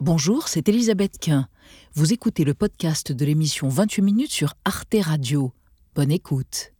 Bonjour, c'est Elisabeth Quint. Vous écoutez le podcast de l'émission 28 minutes sur Arte Radio. Bonne écoute.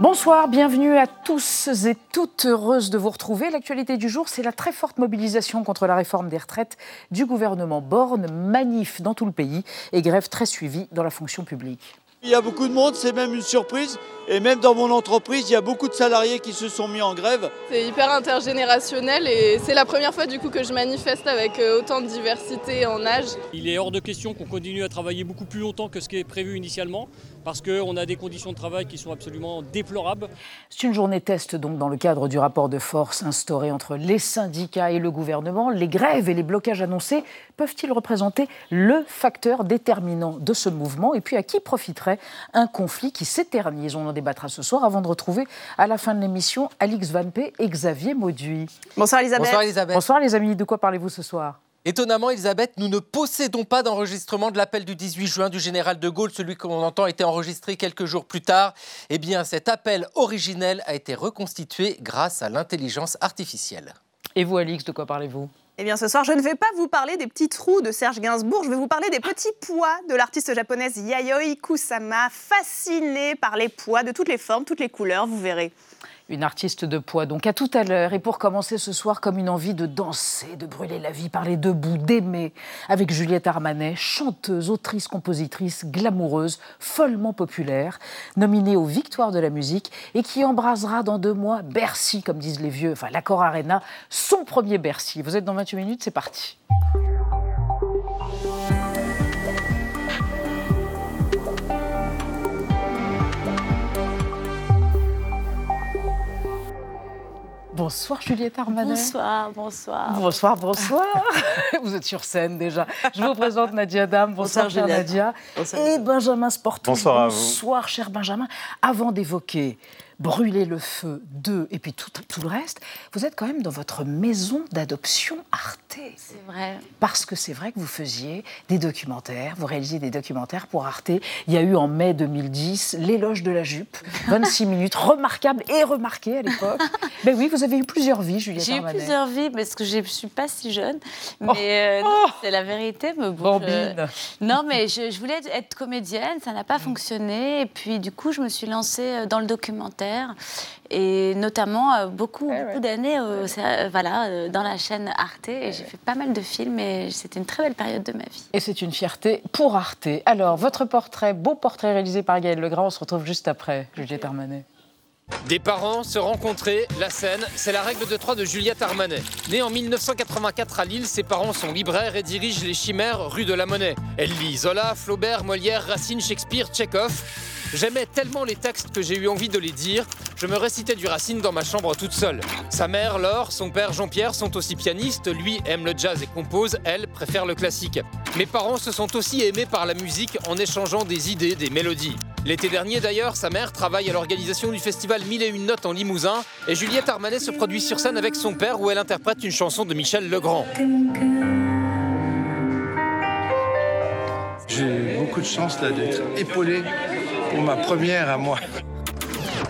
Bonsoir, bienvenue à tous et toutes heureuses de vous retrouver. L'actualité du jour, c'est la très forte mobilisation contre la réforme des retraites du gouvernement Borne, manif dans tout le pays et grève très suivie dans la fonction publique. Il y a beaucoup de monde, c'est même une surprise. Et même dans mon entreprise, il y a beaucoup de salariés qui se sont mis en grève. C'est hyper intergénérationnel et c'est la première fois du coup que je manifeste avec euh, autant de diversité en âge. Il est hors de question qu'on continue à travailler beaucoup plus longtemps que ce qui est prévu initialement parce qu'on a des conditions de travail qui sont absolument déplorables. C'est une journée test donc dans le cadre du rapport de force instauré entre les syndicats et le gouvernement. Les grèves et les blocages annoncés peuvent-ils représenter le facteur déterminant de ce mouvement? Et puis à qui profiterait un conflit qui s'éternise On en débattra ce soir avant de retrouver à la fin de l'émission Alix Van P et Xavier Mauduit. Bonsoir Elisabeth. Bonsoir Elisabeth. Bonsoir les amis, de quoi parlez-vous ce soir? Étonnamment, Elisabeth, nous ne possédons pas d'enregistrement de l'appel du 18 juin du général de Gaulle. Celui qu'on entend a été enregistré quelques jours plus tard. Eh bien, cet appel originel a été reconstitué grâce à l'intelligence artificielle. Et vous, Alix, de quoi parlez-vous? Eh bien, ce soir, je ne vais pas vous parler des petits trous de Serge Gainsbourg, je vais vous parler des petits pois de l'artiste japonaise Yayoi Kusama, fascinée par les pois de toutes les formes, toutes les couleurs, vous verrez une artiste de poids. Donc à tout à l'heure. Et pour commencer ce soir, comme une envie de danser, de brûler la vie, parler debout, d'aimer, avec Juliette Armanet, chanteuse, autrice, compositrice, glamoureuse, follement populaire, nominée aux Victoires de la musique et qui embrasera dans deux mois Bercy, comme disent les vieux, enfin l'Accord Arena, son premier Bercy. Vous êtes dans 28 minutes, c'est parti. Bonsoir Juliette Armanet. Bonsoir, bonsoir. Bonsoir, bonsoir. vous êtes sur scène déjà. Je vous présente Nadia Dame. Bonsoir, bonsoir Nadia. et Benjamin Sportou. Bonsoir à vous. Bonsoir cher Benjamin. Avant d'évoquer brûler le feu, deux, et puis tout, tout le reste, vous êtes quand même dans votre maison d'adoption Arte. C'est vrai. Parce que c'est vrai que vous faisiez des documentaires, vous réalisiez des documentaires pour Arte. Il y a eu en mai 2010 L'éloge de la jupe, 26 minutes, remarquable et remarqué à l'époque. Mais ben oui, vous avez eu plusieurs vies, Juliette J'ai eu plusieurs vies parce que je ne suis pas si jeune. Oh. Mais euh, oh. c'est la vérité. Mais bon, Non, mais je, voulais être comédienne, ça n'a pas fonctionné. Et puis, du coup, je me suis lancée euh, dans le documentaire et notamment euh, beaucoup, beaucoup d'années euh, euh, voilà, dans la chaîne Arte. Et j'ai fait pas mal de films et c'était une très belle période de ma vie. Et c'est une fierté pour Arte. Alors, votre portrait, beau portrait réalisé par Gaël Legrand, on se retrouve juste après, Juliette Armanet. Des parents se rencontrer, la scène, c'est la règle de trois de Juliette Armanet. Née en 1984 à Lille, ses parents sont libraires et dirigent les Chimères rue de la Monnaie. Elle lit Zola, Flaubert, Molière, Racine, Shakespeare, Tchekhov. J'aimais tellement les textes que j'ai eu envie de les dire. Je me récitais du Racine dans ma chambre toute seule. Sa mère, Laure, son père, Jean-Pierre, sont aussi pianistes. Lui aime le jazz et compose. Elle préfère le classique. Mes parents se sont aussi aimés par la musique en échangeant des idées, des mélodies. L'été dernier d'ailleurs, sa mère travaille à l'organisation du festival Mille et une notes en Limousin et Juliette Armanet se produit sur scène avec son père où elle interprète une chanson de Michel Legrand. J'ai beaucoup de chance là d'être épaulé ma première à moi.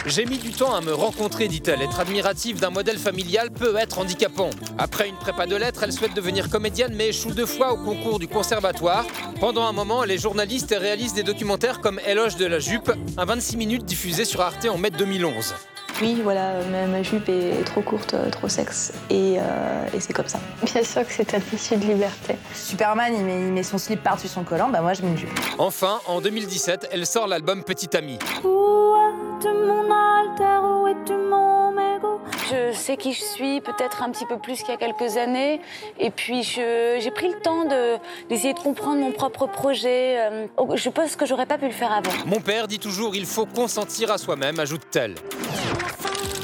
J'ai mis du temps à me rencontrer, dit-elle. Être admirative d'un modèle familial peut être handicapant. Après une prépa de lettres, elle souhaite devenir comédienne mais échoue deux fois au concours du conservatoire. Pendant un moment, elle est journaliste et réalise des documentaires comme Éloge de la jupe, un 26 minutes diffusé sur Arte en mai 2011. Oui, voilà, ma, jupe est trop courte, euh, trop sexe, euh, et, c'est comme ça. Bien sûr que c'est un tissu de liberté. Superman, il met, il met son slip par-dessus son collant, bah moi je mets une jupe. Enfin, en 2017, elle sort l'album Petit Ami. Je sais qui je suis, peut-être un petit peu plus qu'il y a quelques années. Et puis, j'ai pris le temps d'essayer de, comprendre mon propre projet. Euh, je pense que j'aurais pas pu le faire avant. Mon père dit toujours il faut consentir à soi-même, ajoute-t-elle.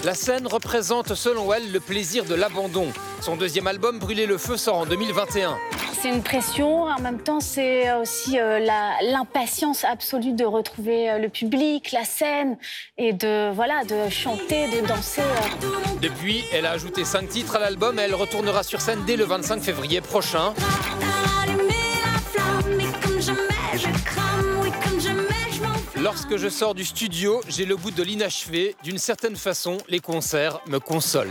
La scène représente selon elle le plaisir de l'abandon. Son deuxième album, Brûler le feu, sort en 2021. C'est une pression, en même temps c'est aussi euh, l'impatience absolue de retrouver euh, le public, la scène et de, voilà, de chanter, de danser. Euh. Depuis, elle a ajouté cinq titres à l'album et elle retournera sur scène dès le 25 février prochain. Lorsque je sors du studio, j'ai le goût de l'inachevé. D'une certaine façon, les concerts me consolent.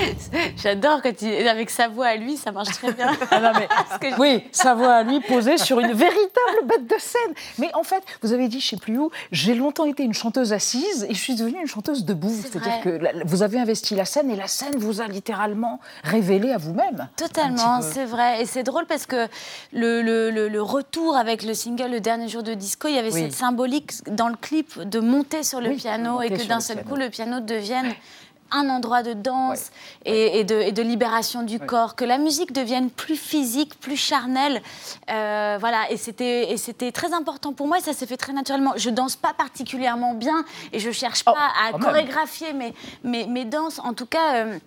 J'adore quand il, avec sa voix à lui, ça marche très bien. Ah oui, sa voix à lui posée sur une véritable bête de scène. Mais en fait, vous avez dit, je ne sais plus où, j'ai longtemps été une chanteuse assise et je suis devenue une chanteuse debout. C'est-à-dire que vous avez investi la scène et la scène vous a littéralement révélé à vous-même. Totalement, c'est vrai. Et c'est drôle parce que le, le, le, retour avec le single Le dernier jour de disco, il y avait cette symbolique dans le clip de monter sur le piano et que d'un seul coup le piano devienne un endroit de danse Et, de, libération du corps, que la musique devienne plus physique, plus charnelle. Euh, voilà, et c'était très important pour moi et ça s'est fait très naturellement. Je danse pas particulièrement bien et je cherche oh, pas à chorégraphier mes, mes, mes, danses. En tout cas. Euh,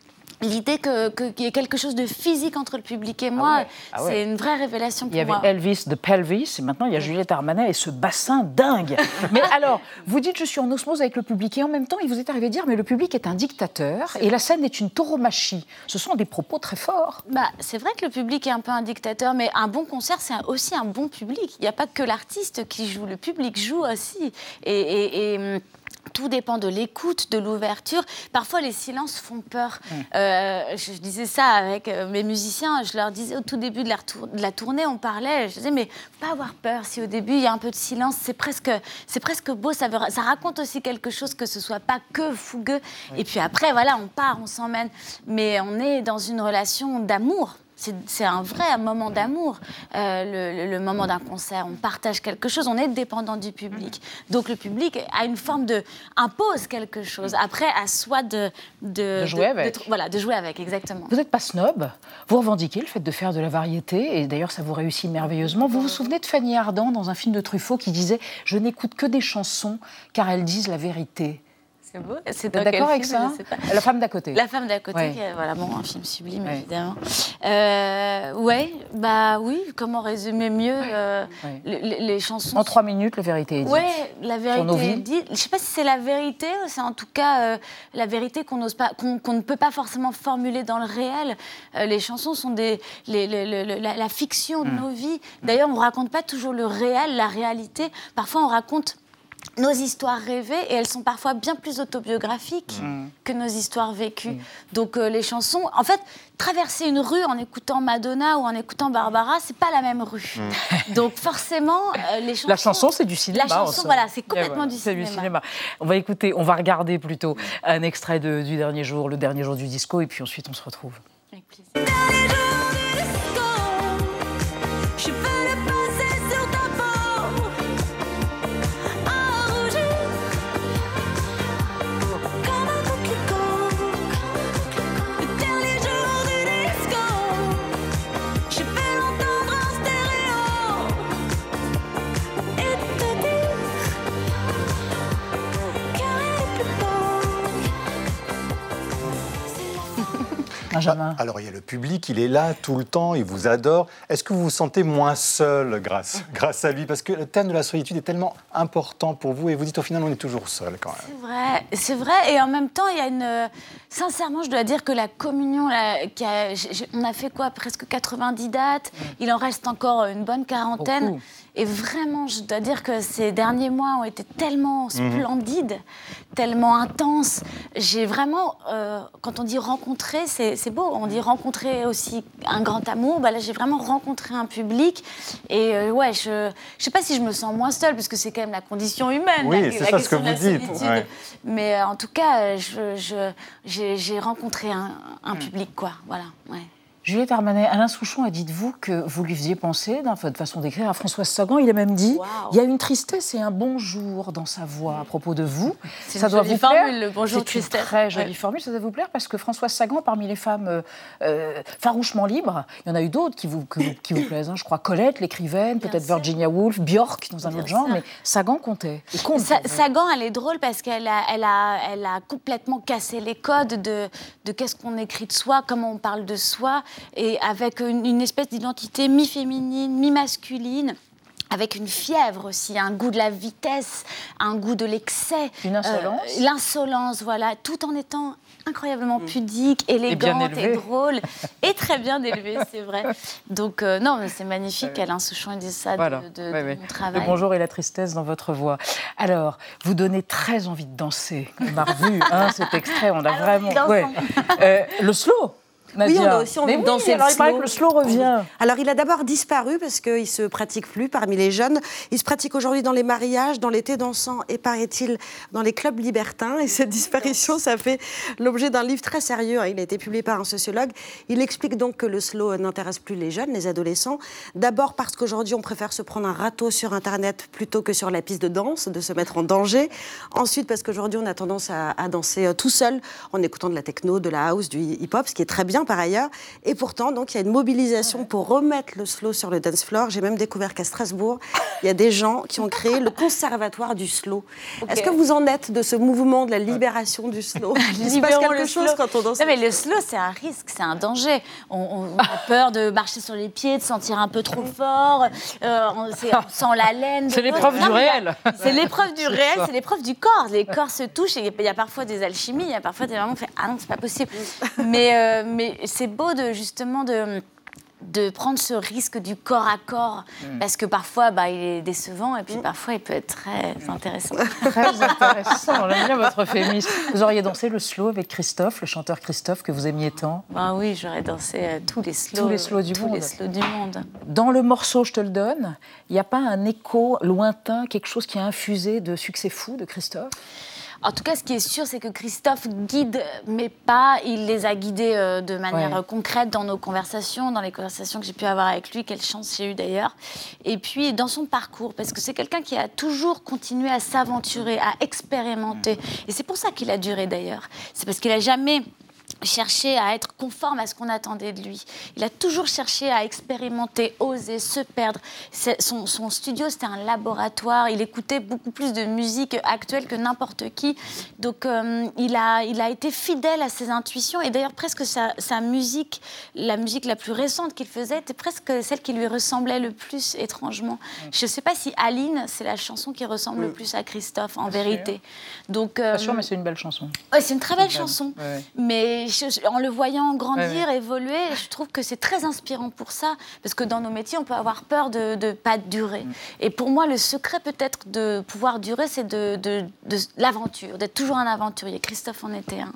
L'idée qu'il y ait quelque chose de physique entre le public et ah moi, ah c'est une vraie révélation pour moi. Il y avait Elvis de Pelvis, et maintenant il y a Juliette Armanet et ce bassin dingue. mais alors, vous dites je suis en osmose avec le public, et en même temps, il vous est arrivé de dire mais le public est un dictateur et la scène est une tauromachie. Ce sont des propos très forts. Bah, c'est vrai que le public est un peu un dictateur, mais un bon concert, c'est aussi un bon public. Il n'y a pas que l'artiste qui joue, le public joue aussi. et, et hum, tout dépend de l'écoute, de l'ouverture. Parfois, les silences font peur. Mm. Euh, je, disais ça avec euh, mes musiciens. Je leur disais au tout début de la, de la tournée, on parlait. Je disais, mais pas avoir peur. Si au début il y a un peu de silence, c'est presque, c'est presque beau. Ça, ça raconte aussi quelque chose que ce soit pas que fougueux. Et puis après, voilà, on part, on s'emmène. Mais on est dans une relation d'amour. C'est un vrai moment d'amour, euh, le, moment d'un concert. On partage quelque chose, on est dépendant du public. Donc le public a une forme de impose quelque chose. Après, à soi de, de, jouer avec. voilà, de jouer avec, exactement. Vous n'êtes pas snob. Vous revendiquez le fait de faire de la variété, et d'ailleurs ça vous réussit merveilleusement. Vous vous souvenez de Fanny Ardant dans un film de Truffaut qui disait Je n'écoute que des chansons car elles disent la vérité. C'est beau. C'est d'accord avec ça La femme d'à côté. La femme d'à côté, voilà, bon, un film sublime évidemment. Euh, ouais, bah oui. Comment résumer mieux euh, les, chansons En trois minutes, la vérité est dite. Ouais, la vérité est dite. Je sais pas si c'est la vérité, c'est en tout cas euh, la vérité qu'on n'ose pas, qu'on ne peut pas forcément formuler dans le réel. Euh, les chansons sont des, la, fiction de hmm. nos vies. D'ailleurs, on raconte pas toujours le réel, la réalité. Parfois, on raconte nos histoires rêvées et elles sont parfois bien plus autobiographiques mm. que nos histoires vécues. Mm. Donc euh, les chansons, en fait, traverser une rue en écoutant Madonna ou en écoutant Barbara, c'est pas la même rue. Mm. Donc forcément, euh, les chansons. La chanson, c'est du cinéma. La chanson, voilà, c'est complètement du, cinéma. du, cinéma. On va écouter, on va regarder plutôt un extrait du dernier jour, le dernier jour du disco, et puis ensuite on se retrouve. Avec plaisir. Bah, alors il y a le public, il est là tout le temps, il vous adore. Est-ce que vous vous sentez moins seul grâce, grâce à lui? Parce que le thème de la solitude est tellement important pour vous et vous dites au final on est toujours seul quand même. C'est vrai, c'est vrai. Et en même temps, il y a une... Sincèrement, je dois dire que la communion, on a fait quoi? Presque 90 dates. Il en reste encore une bonne quarantaine. Et vraiment, je dois dire que ces derniers mois ont été tellement mhm. splendides, tellement intenses. J'ai vraiment, euh, quand on dit rencontrer, c'est beau. On dit rencontrer aussi un grand amour. Bah là, j'ai vraiment rencontré un public. Et euh, ouais, je ne sais pas si je me sens moins seule, parce que c'est quand même la condition humaine. Oui, c'est ça ce que vous dites. Mais euh, en tout cas, j'ai rencontré un, un, public, quoi. Voilà. Ouais. Juliette Armanet, Alain Souchon a dit de vous que vous lui faisiez penser, dans votre façon d'écrire, à Françoise Sagan. Il a même dit il y a une tristesse et un bonjour dans sa voix à propos de vous. Ça doit vous formule, le bonjour C'est une très jolie formule. Ça doit vous plaire parce que Françoise Sagan, parmi les femmes euh, euh, farouchement libres, il y en a eu d'autres qui vous, qui vous plaisent. Hein. Je crois Colette, l'écrivaine, peut-être Virginia Woolf, Björk dans un autre genre, mais Sagan comptait. Sagan, elle est drôle parce qu'elle a, elle a, elle a complètement cassé les codes de, de qu'est-ce qu'on écrit de soi, comment on parle de soi et avec une, espèce d'identité mi-féminine, mi-masculine avec une fièvre aussi, un goût de la vitesse, un goût de l'excès. Une insolence L'insolence, voilà, tout en étant incroyablement mm. pudique, élégante et, drôle, et très bien élevée, c'est vrai. Donc, euh, non, c'est magnifique, Alain Souchon, dit ça de, mon travail. Le bonjour et la tristesse dans votre voix. Alors, vous donnez très envie de danser. On a revu hein, cet extrait, on a vraiment... Euh, le slow oui, on a aussi envie de danser alors le slow. que le slow revient. Alors, il a d'abord disparu parce qu'il ne se pratique plus parmi les jeunes. Il se pratique aujourd'hui dans les mariages, dans l'été dansant et, paraît-il, dans les clubs libertins. Et cette disparition, ça fait l'objet d'un livre très sérieux. Hein. Il a été publié par un sociologue. Il explique donc que le slow n'intéresse plus les jeunes, les adolescents. D'abord parce qu'aujourd'hui, on préfère se prendre un râteau sur Internet plutôt que sur la piste de danse, de se mettre en danger. Ensuite, parce qu'aujourd'hui, on a tendance à, à danser euh, tout seul en écoutant de la techno, de la house, du hip-hop, ce qui est très bien par ailleurs. Et pourtant, donc, il y a une mobilisation pour remettre le slow sur le dance floor. J'ai même découvert qu'à Strasbourg, il y a des gens qui ont créé le conservatoire du slow. Est-ce que vous en êtes de ce mouvement de la libération du slow? Il se passe quelque chose quand on danse. Non, mais le slow, c'est un risque, c'est un danger. On, a peur de marcher sur les pieds, de sentir un peu trop fort. Euh, on, sent la laine. C'est l'épreuve du réel. C'est l'épreuve du réel, c'est l'épreuve du corps. Les corps se touchent et il y a parfois des alchimies, il y a parfois des moments où on fait Ah non, c'est pas possible. mais, euh, mais c'est beau de justement de de prendre ce risque du corps à corps, mm. parce que parfois, bah, il est décevant, et puis mm. parfois, il peut être très intéressant. Très intéressant, on aime bien votre féminisme. Vous auriez dansé le slow avec Christophe, le chanteur Christophe, que vous aimiez tant bah Oui, j'aurais dansé euh, tous les slows. Tous les slows du tous monde. les slows du monde. Dans le morceau Je te le donne, il n'y a pas un écho lointain, quelque chose qui a infusé de succès fou de Christophe? En tout cas, ce qui est sûr, c'est que Christophe guide mes pas. Il les a guidés euh, de manière concrète dans nos conversations, dans les conversations que j'ai pu avoir avec lui. Quelle chance j'ai eu d'ailleurs. Et puis dans son parcours, parce que c'est quelqu'un qui a toujours continué à s'aventurer, à expérimenter. Et c'est pour ça qu'il a duré d'ailleurs. C'est parce qu'il a jamais cherché à être conforme à ce qu'on attendait de lui. Il a toujours cherché à expérimenter, oser, se perdre. Son, son, studio, c'était un laboratoire. Il écoutait beaucoup plus de musique actuelle que n'importe qui. Donc, euh, il, a, il a été fidèle à ses intuitions. Et d'ailleurs, presque sa, sa, musique, la musique la plus récente qu'il faisait, était presque celle qui lui ressemblait le plus, étrangement. Je ne sais pas si Aline, c'est la chanson qui ressemble le plus à Christophe, en vérité. Donc, euh, pas sûr, mais c'est une belle chanson. Ouais, c'est une très belle chanson. Mais en le voyant grandir, évoluer, je trouve que c'est très inspirant pour ça, parce que dans nos métiers, on peut avoir peur de ne pas durer. Mm. Et pour moi, le secret peut-être de pouvoir durer, c'est de, de l'aventure, d'être toujours un aventurier. Christophe en était un.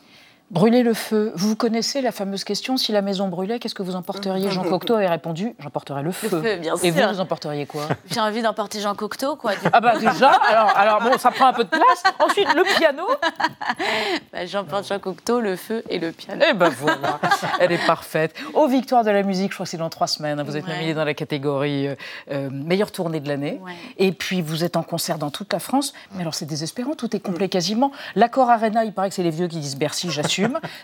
Brûler le feu. Vous connaissez la fameuse question si la maison brûlait, qu'est-ce que vous emporteriez? Jean Cocteau avait répondu j'emporterais le feu. Le feu bien Et vous, vous emporteriez quoi? J'ai envie d'emporter Jean Cocteau, quoi. Ah bah déjà, alors, alors bon, ça prend un peu de place. Ensuite, le piano. Bah, J'emporte Jean Cocteau, le feu et le piano. Eh ben voilà, elle est parfaite. Aux Victoires de la musique, je crois que c'est dans trois semaines. Hein. Vous êtes ouais. dans la catégorie euh, euh, meilleure tournée de l'année. Et puis vous êtes en concert dans toute la France. Mais alors c'est désespérant, tout est complet quasiment. L'accord Arena, il paraît que c'est les vieux qui disent Bercy,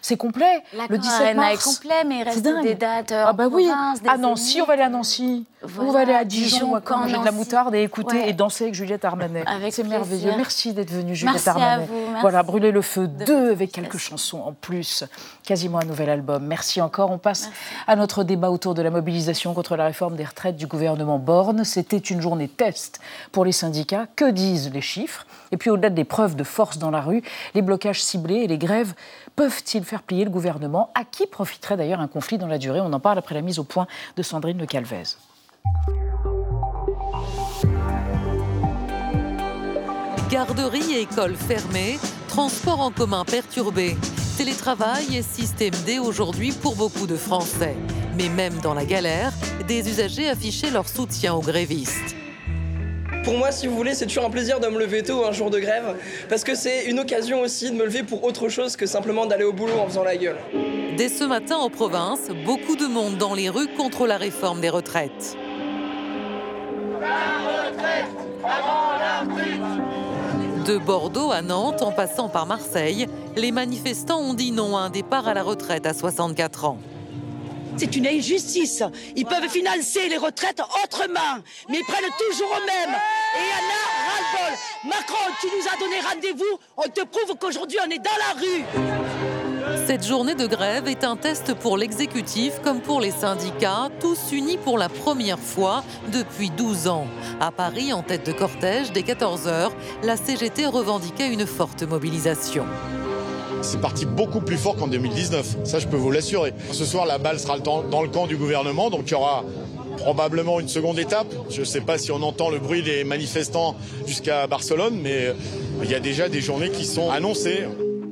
C'est complet. Le 17 mars. est complet, mais il reste des dates ah bah oui. à Nancy, on va aller à Nancy. on va aller à Dijon, quand manger de la moutarde et écouter et danser avec Juliette Armanet. C'est merveilleux. Merci d'être venue, Juliette Armanet. Voilà, brûler le feu 2 avec quelques chansons en plus. Quasiment un nouvel album. Merci encore. On passe à notre débat autour de la mobilisation contre la réforme des retraites du gouvernement Borne. C'était une journée test pour les syndicats. Que disent les chiffres? Et puis au-delà des preuves de force dans la rue, les blocages ciblés et les grèves peuvent-ils faire plier le gouvernement? À qui profiterait d'ailleurs un conflit dans la durée? On en parle après la mise au point de Sandrine Le Calvez. Garderie et écoles fermées, transport en commun perturbé, télétravail et système D aujourd'hui pour beaucoup de Français. Mais même dans la galère, des usagers affichaient leur soutien aux grévistes. Pour moi, si vous voulez, c'est toujours un plaisir de me lever tôt un jour de grève, parce que c'est une occasion aussi de me lever pour autre chose que simplement d'aller au boulot en faisant la gueule. Dès ce matin en province, beaucoup de monde dans les rues contre la réforme des retraites. De Bordeaux à Nantes, en passant par Marseille, les manifestants ont dit non à un départ à la retraite à 64 ans. C'est une injustice. Ils peuvent financer les retraites autrement, mais ils prennent toujours au même. Et a ras-le-bol. Macron, tu nous as donné rendez-vous, on te prouve qu'aujourd'hui on est dans la rue. Cette journée de grève est un test pour l'exécutif comme pour les syndicats, tous unis pour la première fois depuis 12 ans. À Paris, en tête de cortège, dès 14h, la CGT revendiquait une forte mobilisation. C'est parti beaucoup plus fort qu'en 2019, ça je peux vous l'assurer. Ce soir, la balle sera dans le camp du gouvernement, donc il y aura probablement une seconde étape. Je ne sais pas si on entend le bruit des manifestants jusqu'à Barcelone, mais il y a déjà des journées qui sont annoncées.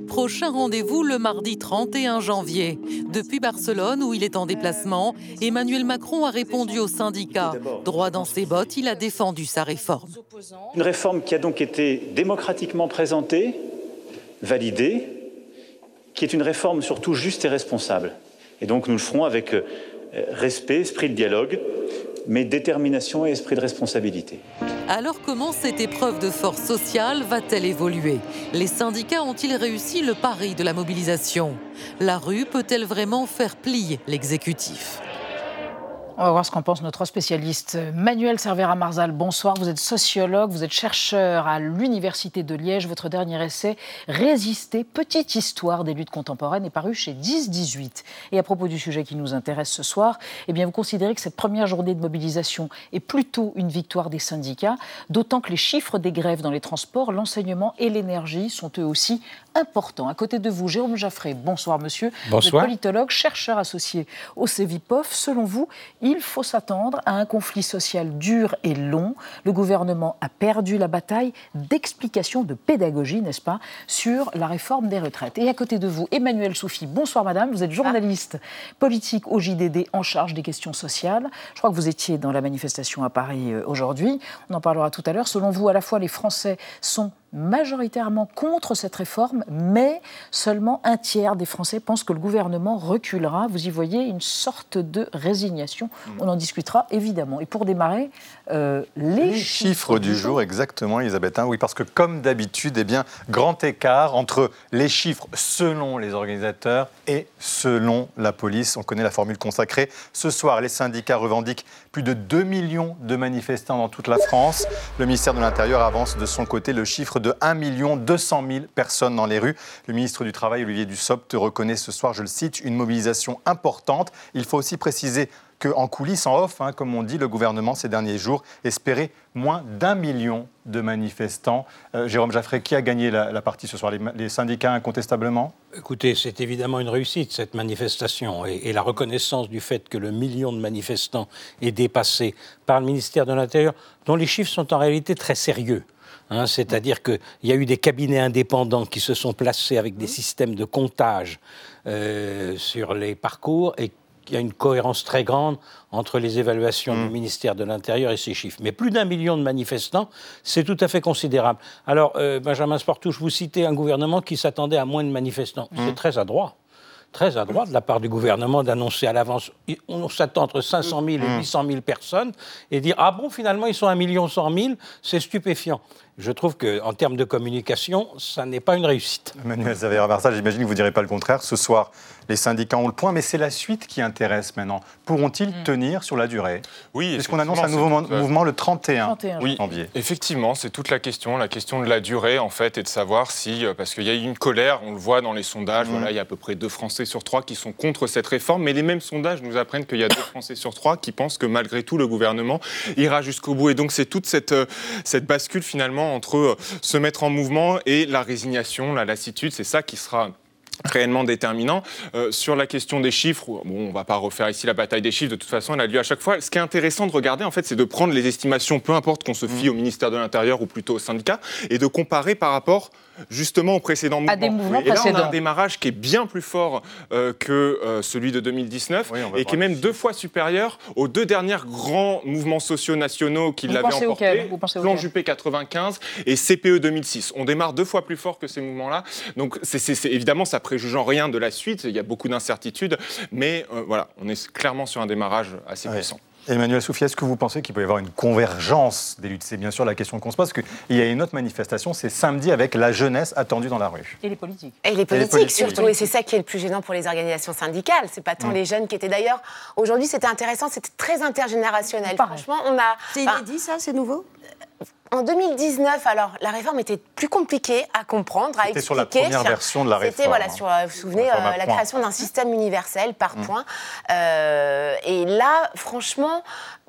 Prochain rendez-vous le mardi 31 janvier. Depuis Barcelone, où il est en déplacement, Emmanuel Macron a répondu aux syndicats. Droit dans ses bottes, il a défendu sa réforme. Une réforme qui a donc été démocratiquement présentée, validée, qui est une réforme surtout juste et responsable. Et donc nous le ferons avec euh, respect, esprit de dialogue, mais détermination et esprit de responsabilité. Alors comment cette épreuve de force sociale va-t-elle évoluer? Les syndicats ont-ils réussi le pari de la mobilisation? La rue peut-elle vraiment faire plier l'exécutif? On va voir ce qu'en pense notre spécialiste Manuel Cervera-Marzal. Bonsoir, vous êtes sociologue, vous êtes chercheur à l'Université de Liège. Votre dernier essai, Résister, petite histoire des luttes contemporaines, est paru chez 10-18. Et à propos du sujet qui nous intéresse ce soir, eh vous considérez que cette première journée de mobilisation est plutôt une victoire des syndicats, d'autant que les chiffres des grèves dans les transports, l'enseignement et l'énergie sont eux aussi importants. À côté de vous, Jérôme Jaffré. Bonsoir, monsieur. Bonsoir. Vous êtes politologue, chercheur associé au CEVIPOF. Selon vous, il faut s'attendre à un conflit social dur et long. Le gouvernement a perdu la bataille d'explication, de pédagogie, n'est-ce pas, sur la réforme des retraites. Et à côté de vous, Emmanuel Soufi. Bonsoir madame, vous êtes journaliste politique au JDD en charge des questions sociales. Je crois que vous étiez dans la manifestation à Paris euh, aujourd'hui. On en parlera tout à l'heure. Selon vous, à la fois les Français sont majoritairement contre cette réforme, mais seulement un tiers des Français pensent que le gouvernement reculera. Vous y voyez une sorte de résignation. Mm. On en discutera évidemment. Et pour démarrer, euh, les, chiffres, du jour, exactement, Elisabeth. Hein, oui, parce que comme d'habitude, eh bien, grand écart entre les chiffres selon les organisateurs et selon la police. On connaît la formule consacrée. Ce soir, les syndicats revendiquent plus de 2 millions de manifestants dans toute la France. Le ministère de l'Intérieur avance de son côté le chiffre de 1 200 000 personnes dans les rues. Le ministre du Travail, Olivier Dussopt, reconnaît ce soir, je le cite, une mobilisation importante. Il faut aussi préciser qu'en coulisses, en off, hein, comme on dit, le gouvernement ces derniers jours espérait moins d'un million de manifestants. Euh, Jérôme Jaffré, qui a gagné la, partie ce soir? Les, syndicats incontestablement? Écoutez, c'est évidemment une réussite cette manifestation et, et, la reconnaissance du fait que le million de manifestants est dépassé par le ministère de l'Intérieur, dont les chiffres sont en réalité très sérieux. Hein, c'est-à-dire qu'il y a eu des cabinets indépendants qui se sont placés avec des systèmes de comptage euh, sur les parcours et qu'il y a une cohérence très grande entre les évaluations du mmh. ministère de l'Intérieur et ces chiffres. Mais plus d'un million de manifestants, c'est tout à fait considérable. Alors, euh, Benjamin Sportouche, vous citez un gouvernement qui s'attendait à moins de manifestants. C'est mmh. très adroit très adroit de la part du gouvernement d'annoncer à l'avance, on s'attend entre 500 000 et 800 mmh. 000 personnes, et dire, ah bon, finalement, ils sont 1 million 100 000, c'est stupéfiant. Je trouve qu'en termes de communication, ça n'est pas une réussite. Emmanuel Zavera-Marsal, j'imagine que vous ne direz pas le contraire. Ce soir, les syndicats ont le point, mais c'est la suite qui intéresse maintenant. Pourront-ils mm. tenir sur la durée? Oui. Puisqu'on annonce un nouveau mouvement le 31, oui, janvier? Effectivement, c'est toute la question, la question de la durée, en fait, et de savoir si, euh, parce qu'il y a une colère, on le voit dans les sondages, mm. voilà, il y a à peu près deux Français sur trois qui sont contre cette réforme, mais les mêmes sondages nous apprennent qu'il y a deux Français sur trois qui pensent que malgré tout, le gouvernement ira jusqu'au bout. Et donc, c'est toute cette, euh, cette bascule, finalement, entre euh, se mettre en mouvement et la résignation, la lassitude, c'est ça qui sera réellement déterminant. Euh, sur la question des chiffres, bon, on ne va pas refaire ici la bataille des chiffres, de toute façon, elle a lieu à chaque fois. Ce qui est intéressant de regarder, en fait, c'est de prendre les estimations, peu importe qu'on se fie mmh. au ministère de l'Intérieur ou plutôt au syndicat, et de comparer par rapport justement au précédent mouvement. et là, on a un démarrage qui est bien plus fort euh, que euh, celui de 2019 et qui est même deux fois supérieur aux deux derniers grands mouvements sociaux nationaux qui l'avaient emporté, Plan Juppé 95 et CPE 2006. On démarre deux fois plus fort que ces mouvements-là. Donc, c'est évidemment, ça préjugeant rien de la suite. Il y a beaucoup d'incertitudes, mais euh, voilà, on est clairement sur un démarrage assez puissant. Emmanuel Soufi, est-ce que vous pensez qu'il peut y avoir une convergence des luttes? C'est bien sûr la question qu'on se pose, parce qu'il y a une autre manifestation, c'est samedi avec la jeunesse attendue dans la rue. Et les politiques. Et les politiques, surtout, et c'est ça qui est le plus gênant pour les organisations syndicales. C'est pas tant mm. les jeunes qui étaient d'ailleurs. Aujourd'hui, c'était intéressant, c'était très intergénérationnel. Franchement, on a. C'est inédit, ça C'est nouveau? En 2019, alors la réforme était plus compliquée à comprendre, à expliquer. C'était sur la première version de la réforme. C'était voilà sur, euh, vous vous souvenez, euh, la création d'un système universel par Mm. points. Euh, et là, franchement.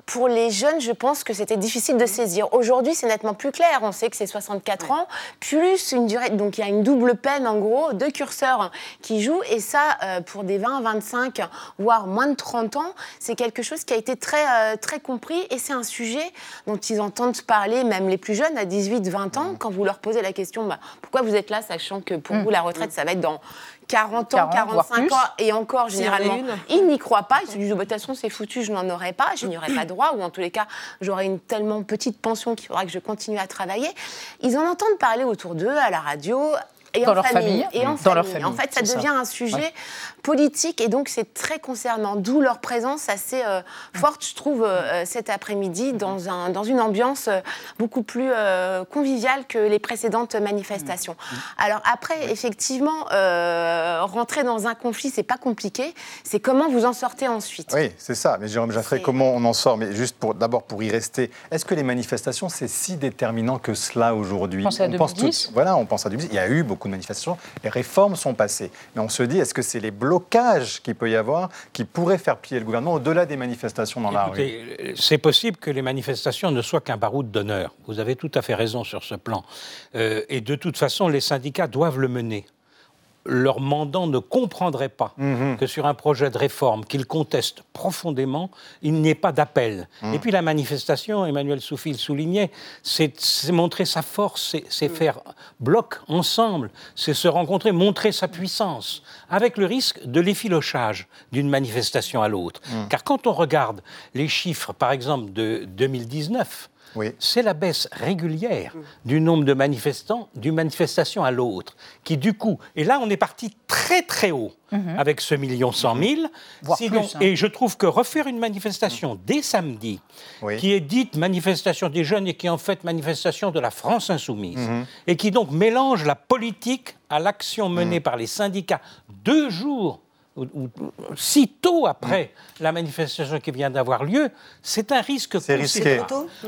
Pour les jeunes, je pense que c'était difficile de saisir. Aujourd'hui, c'est nettement plus clair. On sait que c'est 64 ans, plus une durée. Donc, il y a une double peine, en gros, deux curseurs qui jouent. Et ça, euh, pour des 20, 25, voire moins de 30 ans, c'est quelque chose qui a été très, euh, très compris. Et c'est un sujet dont ils entendent parler, même les plus jeunes, à 18, 20 ans, quand vous leur posez la question bah, pourquoi vous êtes là, sachant que pour Mm. vous, la retraite, ça va être dans 40 ans, 40, voire 45 plus. ans, et encore, généralement, ils n'y croient pas. Ils se disent, Oh, bah, de toute façon, c'est foutu, je n'en aurai pas, je n'y aurai pas droit, ou en tous les cas, j'aurai une tellement petite pension qu'il faudra que je continue à travailler. Ils en entendent parler autour d'eux, à la radio. Et Dans en leur famille. famille. Et en Dans leur famille. En fait, ça devient un sujet Ouais. politique et donc c'est très concernant. D'où leur présence assez euh, forte, je trouve, euh, cet après-midi dans, un, dans une ambiance euh, beaucoup plus euh, conviviale que les précédentes manifestations. Alors après, effectivement, euh, rentrer dans un conflit, c'est pas compliqué. C'est comment vous en sortez ensuite. Oui, c'est ça. Mais Jérôme Jaffray, comment on en sort? Mais juste pour d'abord pour y rester, est-ce que les manifestations c'est si déterminant que cela aujourd'hui? À On pense 2010. tout- Voilà, on pense à 2010. Il y a eu beaucoup de manifestations. Les réformes sont passées, mais on se dit est-ce que c'est les blocages qu'il peut y avoir qui pourraient faire plier le gouvernement au-delà des manifestations dans la rue? Euh, c'est possible que les manifestations ne soient qu'un baroud d'honneur. Vous avez tout à fait raison sur ce plan. Euh, et de toute façon, les syndicats doivent le mener. Leur mandant ne comprendrait pas Mhm. que sur un projet de réforme qu'ils contestent profondément, il n'y ait pas d'appel. Mhm. Et puis la manifestation, Emmanuel Soufi le soulignait, c'est montrer sa force, c'est- c'est faire bloc ensemble, c'est se rencontrer, montrer sa puissance, avec le risque de l'effilochage d'une manifestation à l'autre. Mhm. Car quand on regarde les chiffres, par exemple, de 2019, c'est la baisse régulière du nombre de manifestants d'une manifestation à l'autre, qui du coup, et là on est parti très très haut Mhm. avec ce million cent mille. Plus, l'on- hein. Et je trouve que refaire une manifestation dès samedi, qui est dite manifestation des jeunes et qui est en fait manifestation de la France insoumise, Mhm. et qui donc mélange la politique à l'action menée par les syndicats deux jours ou, ou- si tôt après la manifestation qui vient d'avoir lieu, c'est un risque C'est risqué.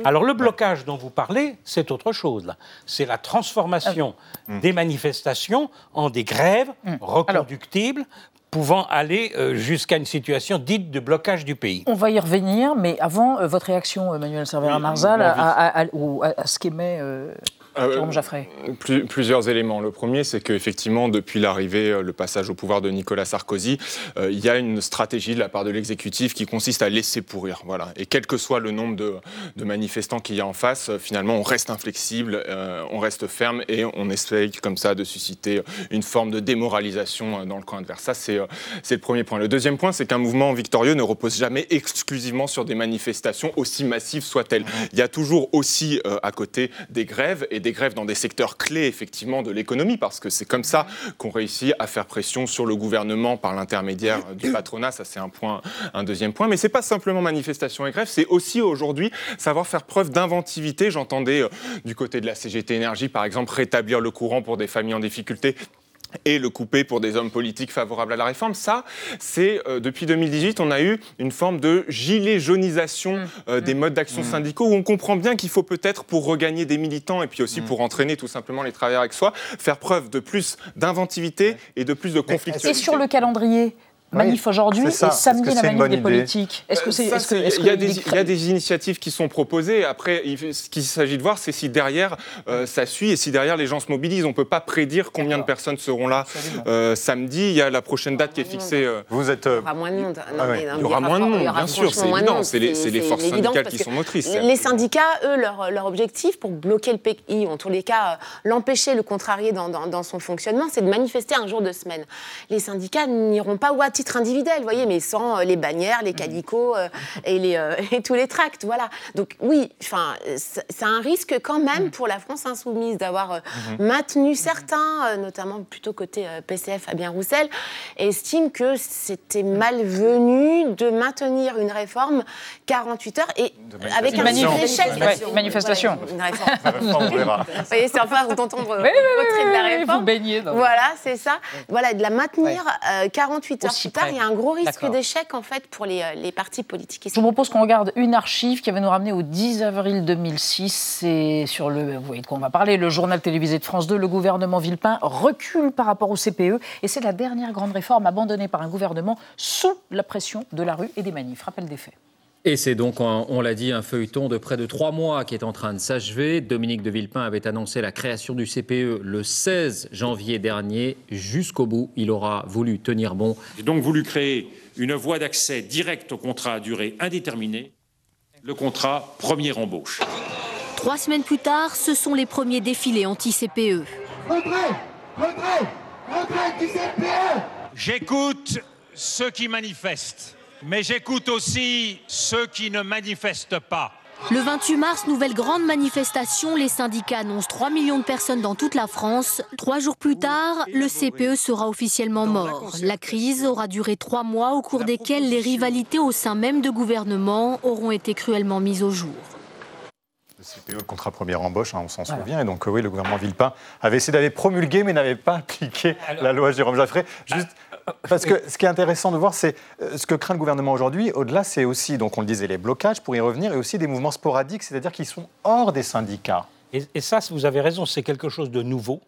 Alors le blocage dont vous parlez, c'est autre chose. là. C'est la transformation des manifestations en des grèves reconductibles pouvant aller euh, jusqu'à une situation dite de blocage du pays. On va y revenir, mais avant, euh, votre réaction, Emmanuel Cervera-Marzal, bon, à, vite. à- à- ou à- à ce qu'émet euh, Euh, Jérôme Jaffray. Plus- plusieurs éléments. Le premier, c'est qu'effectivement, depuis l'arrivée, euh, le passage au pouvoir de Nicolas Sarkozy, euh, il y a une stratégie de la part de l'exécutif qui consiste à laisser pourrir. Voilà. Et quel que soit le nombre de, de manifestants qu'il y a en face, euh, finalement, on reste inflexible, euh, on reste ferme et on essaye comme ça de susciter une forme de démoralisation euh, dans le camp adverse. Ça, c'est euh, c'est le premier point. Le deuxième point, c'est qu'un mouvement victorieux ne repose jamais exclusivement sur des manifestations aussi massives soient-elles. Il y a toujours aussi euh, à côté des grèves et des grèves dans des secteurs clés effectivement de l'économie parce que c'est comme ça qu'on réussit à faire pression sur le gouvernement par l'intermédiaire du patronat. Ça c'est un point, un deuxième point. Mais c'est pas simplement manifestation et grève, c'est aussi aujourd'hui savoir faire preuve d'inventivité. J'entendais euh, du côté de la CGT Énergie par exemple rétablir le courant pour des familles en difficulté et le couper pour des hommes politiques favorables à la réforme. Ça, c'est euh, depuis 2018, on a eu une forme de gilet jaunisation euh, des modes d'action syndicaux où on comprend bien qu'il faut peut-être pour regagner des militants et puis aussi pour entraîner tout simplement les travailleurs avec soi, faire preuve de plus d'inventivité et de plus de Et conflictualité. sur le calendrier Manif aujourd'hui c'est ça. et samedi la manif des idée politiques? Est-ce que c'est Ça, est-ce que, c'est- est-ce il, y a que des, il- y a des initiatives qui sont proposées. Après, il- ce qu'il s'agit de voir, c'est si derrière euh, ça suit et si derrière les gens se mobilisent. On ne peut pas prédire combien de personnes seront là euh, samedi. Il y a la prochaine date qui est fixée. euh, Vous êtes. Il y aura moins de monde. Non, Ah ouais. mais- non, Il y aura moins de monde, bien sûr, c'est évident. les- forces syndicales qui sont motrices, Les syndicats, eux, leur, objectif pour bloquer le pays, en tous les cas, euh, l'empêcher, le contrarier dans, son fonctionnement, c'est de manifester un jour de semaine. Les syndicats n'iront pas ou à titre individuel, vous voyez, mais sans euh, les bannières, les calicots euh, et, les, euh, et tous les tracts. Voilà. Donc oui, enfin, c'est un risque quand même pour la France insoumise d'avoir euh, Mhm. maintenu certains, euh, notamment plutôt côté euh, PCF, Fabien Roussel, estiment que c'était malvenu de maintenir une réforme 48 heures et avec un manifestation. Ouais, manifestation. Voilà, une réforme. La réforme, on verra. Vous voyez, c'est enfin d'entendre Oui, oui, oui, votre de la réforme. vous baignez dans- Voilà, c'est ça. Voilà, de la maintenir euh, 48 heures plus tard, il y a un gros risque d'échec en fait pour les, les partis politiques. Je vous propose qu'on regarde une archive qui va nous ramener au 10 avril 2006. C'est sur le, vous voyez de quoi on va parler, le journal télévisé de France 2. Le gouvernement Villepin recule par rapport au CPE et c'est la dernière grande réforme abandonnée par un gouvernement sous la pression de la rue et des manifs. Rappel des faits. Et c'est donc, on l'a dit, un feuilleton de près de trois mois qui est en train de s'achever. Dominique de Villepin avait annoncé la création du CPE le 16 janvier dernier. Jusqu'au bout, il aura voulu tenir bon. J'ai donc voulu créer une voie d'accès direct au contrat à durée indéterminée, le contrat première embauche. Trois semaines plus tard, ce sont les premiers défilés anti-CPE. Retrait Retrait Retrait du CPE J'écoute ceux qui manifestent mais j'écoute aussi ceux qui ne manifestent pas. Le 28 mars, nouvelle grande manifestation. Les syndicats annoncent 3 millions de personnes dans toute la France. Trois jours plus tard, le CPE sera officiellement mort. La crise aura duré trois mois au cours desquels les rivalités au sein même de gouvernement auront été cruellement mises au jour. Le CPE, le contrat première embauche, hein, on s'en souvient. Et donc, oui, le gouvernement Villepin avait essayé d'aller promulguer, mais n'avait pas appliqué la loi Jérôme Jaffré. Juste, parce que ce qui est intéressant de voir, c'est euh, ce que craint le gouvernement aujourd'hui. Au-delà, c'est aussi, donc on le disait, les blocages, pour y revenir, et aussi des mouvements sporadiques, c'est-à-dire qui sont hors des syndicats. Et, ça, vous avez raison, c'est quelque chose de nouveau.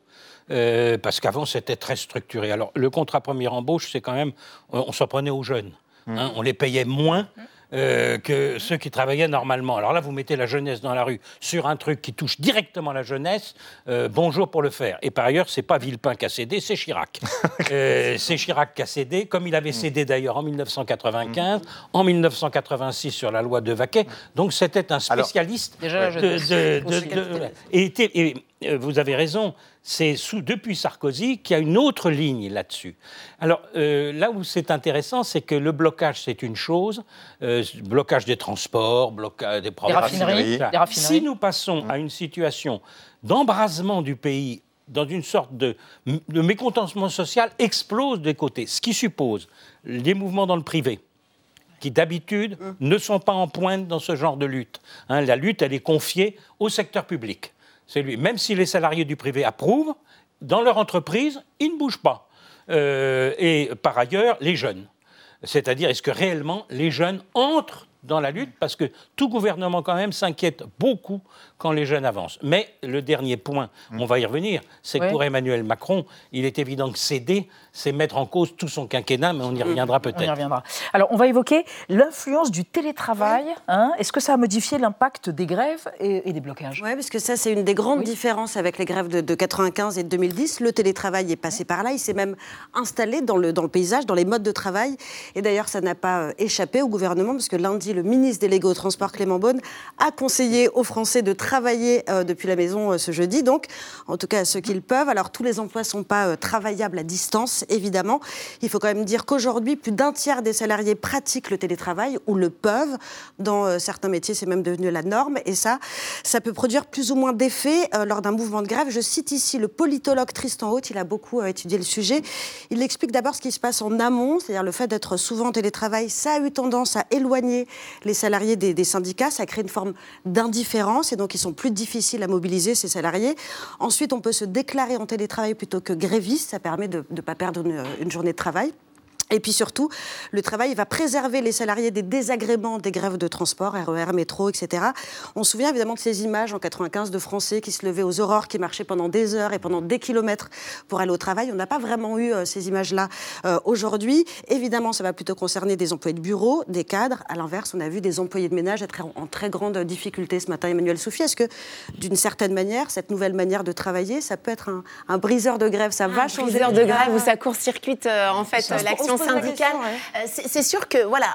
Euh, parce qu'avant, c'était très structuré. Alors, le contrat première embauche, c'est quand même, on, s'en prenait aux jeunes. Hein. on les payait moins. Euh, que ceux qui travaillaient normalement. Alors là, vous mettez la jeunesse dans la rue sur un truc qui touche directement la jeunesse. Euh, bonjour pour le faire. Et par ailleurs, c'est pas Villepin qui a cédé, c'est Chirac. Euh, c'est Chirac qui a cédé, comme il avait cédé d'ailleurs en 1995, en 1986 sur la loi de Vaquet. Donc c'était un spécialiste déjà, de, et, et, vous avez raison, c'est depuis Sarkozy qu'il y a une autre ligne là-dessus. Alors euh, là où c'est intéressant, c'est que le blocage, c'est une chose, euh, blocage des transports, blocage des, des, raffineries, Si nous passons à une situation d'embrasement du pays dans une sorte de, mécontentement social, explose des côtés, ce qui suppose les mouvements dans le privé qui d'habitude ne sont pas en pointe dans ce genre de lutte. Hein, la lutte, elle est confiée au secteur public. C'est lui. Même si les salariés du privé approuvent, dans leur entreprise, ils ne bougent pas. Euh, et par ailleurs, les jeunes. C'est-à-dire, est-ce que réellement les jeunes entrent dans la lutte Parce que tout gouvernement, quand même, s'inquiète beaucoup quand les jeunes avancent. Mais le dernier point, on va y revenir, c'est que pour Emmanuel Macron, il est évident que céder, c'est mettre en cause tout son quinquennat, mais on y reviendra peut-être. On y reviendra. Alors, on va évoquer l'influence du télétravail. Hein. Est-ce que ça a modifié l'impact des grèves et, des blocages? Oui, parce que ça, c'est une des grandes différences avec les grèves de, 1995 et de 2010. Le télétravail est passé par là, il s'est même installé dans le, dans le paysage, dans les modes de travail. Et d'ailleurs, ça n'a pas euh, échappé au gouvernement, parce que lundi, le ministre délégué au transport, Clément Beaune, a conseillé aux Français de travailler euh, depuis la maison euh, ce jeudi, donc en tout cas ceux qui le peuvent. Alors tous les emplois ne sont pas euh, travaillables à distance, évidemment. Il faut quand même dire qu'aujourd'hui, plus d'un tiers des salariés pratiquent le télétravail ou le peuvent. Dans certains métiers, c'est même devenu la norme. Et ça, ça peut produire plus ou moins d'effets lors d'un mouvement de grève. Je cite ici le politologue Tristan Haute, il a beaucoup étudié le sujet. Il explique d'abord ce qui se passe en amont, c'est-à-dire le fait d'être souvent en télétravail, ça a eu tendance à éloigner les salariés des, syndicats, ça crée une forme d'indifférence et donc sont plus difficiles à mobiliser, ces salariés. Ensuite, on peut se déclarer en télétravail plutôt que gréviste. Ça permet de ne pas perdre une journée de travail. Et puis surtout, le travail va préserver les salariés des désagréments des grèves de transport, RER, métro, etc. On se souvient évidemment de ces images en 95 de Français qui se levaient aux aurores, qui marchaient pendant des heures et pendant des kilomètres pour aller au travail. On n'a pas vraiment eu euh, ces images-là euh, aujourd'hui. Évidemment, ça va plutôt concerner des employés de bureau, des cadres. À l'inverse, on a vu des employés de ménage être en, très grande difficulté ce matin. Emmanuel Soufi, est-ce que d'une certaine manière, cette nouvelle manière de travailler, ça peut être un, briseur de grève? Ça va changer Un briseur de grève où ça court-circuite euh, en fait l'action syndicale. Euh, c'est sûr que, voilà,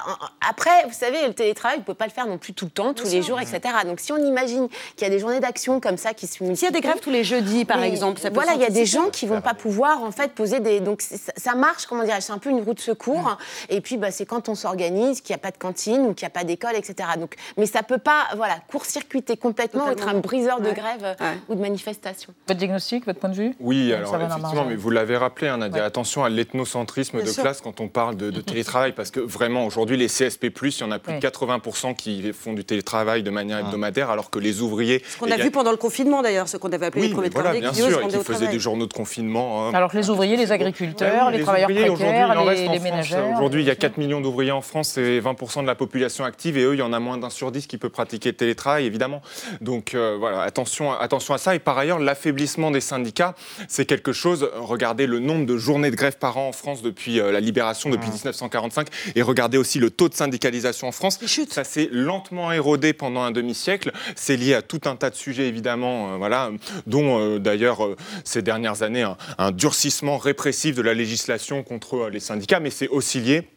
après, vous savez, le télétravail, vous ne pouvez pas le faire non plus tout le temps, tous les jours, etc. Donc si on imagine qu'il y a des journées d'action comme ça qui se multiplient. S'il y a des grèves tous les jeudis, par exemple, ça peut Voilà, il y a des gens qui ne vont pas pouvoir, en fait, poser des. Donc ça marche, comment dire, c'est un peu une roue de secours. Et puis, bah, c'est quand on s'organise, qu'il n'y a pas de cantine ou qu'il n'y a pas d'école, etc. Donc, mais ça ne peut pas, voilà, court-circuiter complètement, être un briseur de grève euh, ou de manifestation. Votre diagnostic, votre point de vue? Oui, alors effectivement, mais vous l'avez rappelé, hein, Nadia, attention à l'ethnocentrisme de classe quand quand on parle de, télétravail, parce que vraiment, aujourd'hui, les CSP, il y en a plus de 80% qui font du télétravail de manière ah. hebdomadaire, alors que les ouvriers. Ce qu'on a vu pendant le confinement d'ailleurs, ce qu'on avait appelé les premiers voilà, bien sûr, qui faisaient des journaux de confinement. Hein. Alors que les ouvriers, les agriculteurs, les, travailleurs précaires, les, les ménagères. Aujourd'hui, il y a 4 millions d'ouvriers en France, c'est 20% de la population active, et eux, il y en a moins d'un sur dix qui peut pratiquer le télétravail, évidemment. Donc euh, voilà, attention, attention à ça. Et par ailleurs, l'affaiblissement des syndicats, c'est quelque chose. Regardez le nombre de journées de grève par an en France depuis euh, la libération, depuis 1945, et regardez aussi le taux de syndicalisation en France. Ça s'est lentement érodé pendant un demi-siècle. C'est lié à tout un tas de sujets, évidemment, euh, voilà, dont d'ailleurs ces dernières années un durcissement répressif de la législation contre les syndicats, mais c'est aussi lié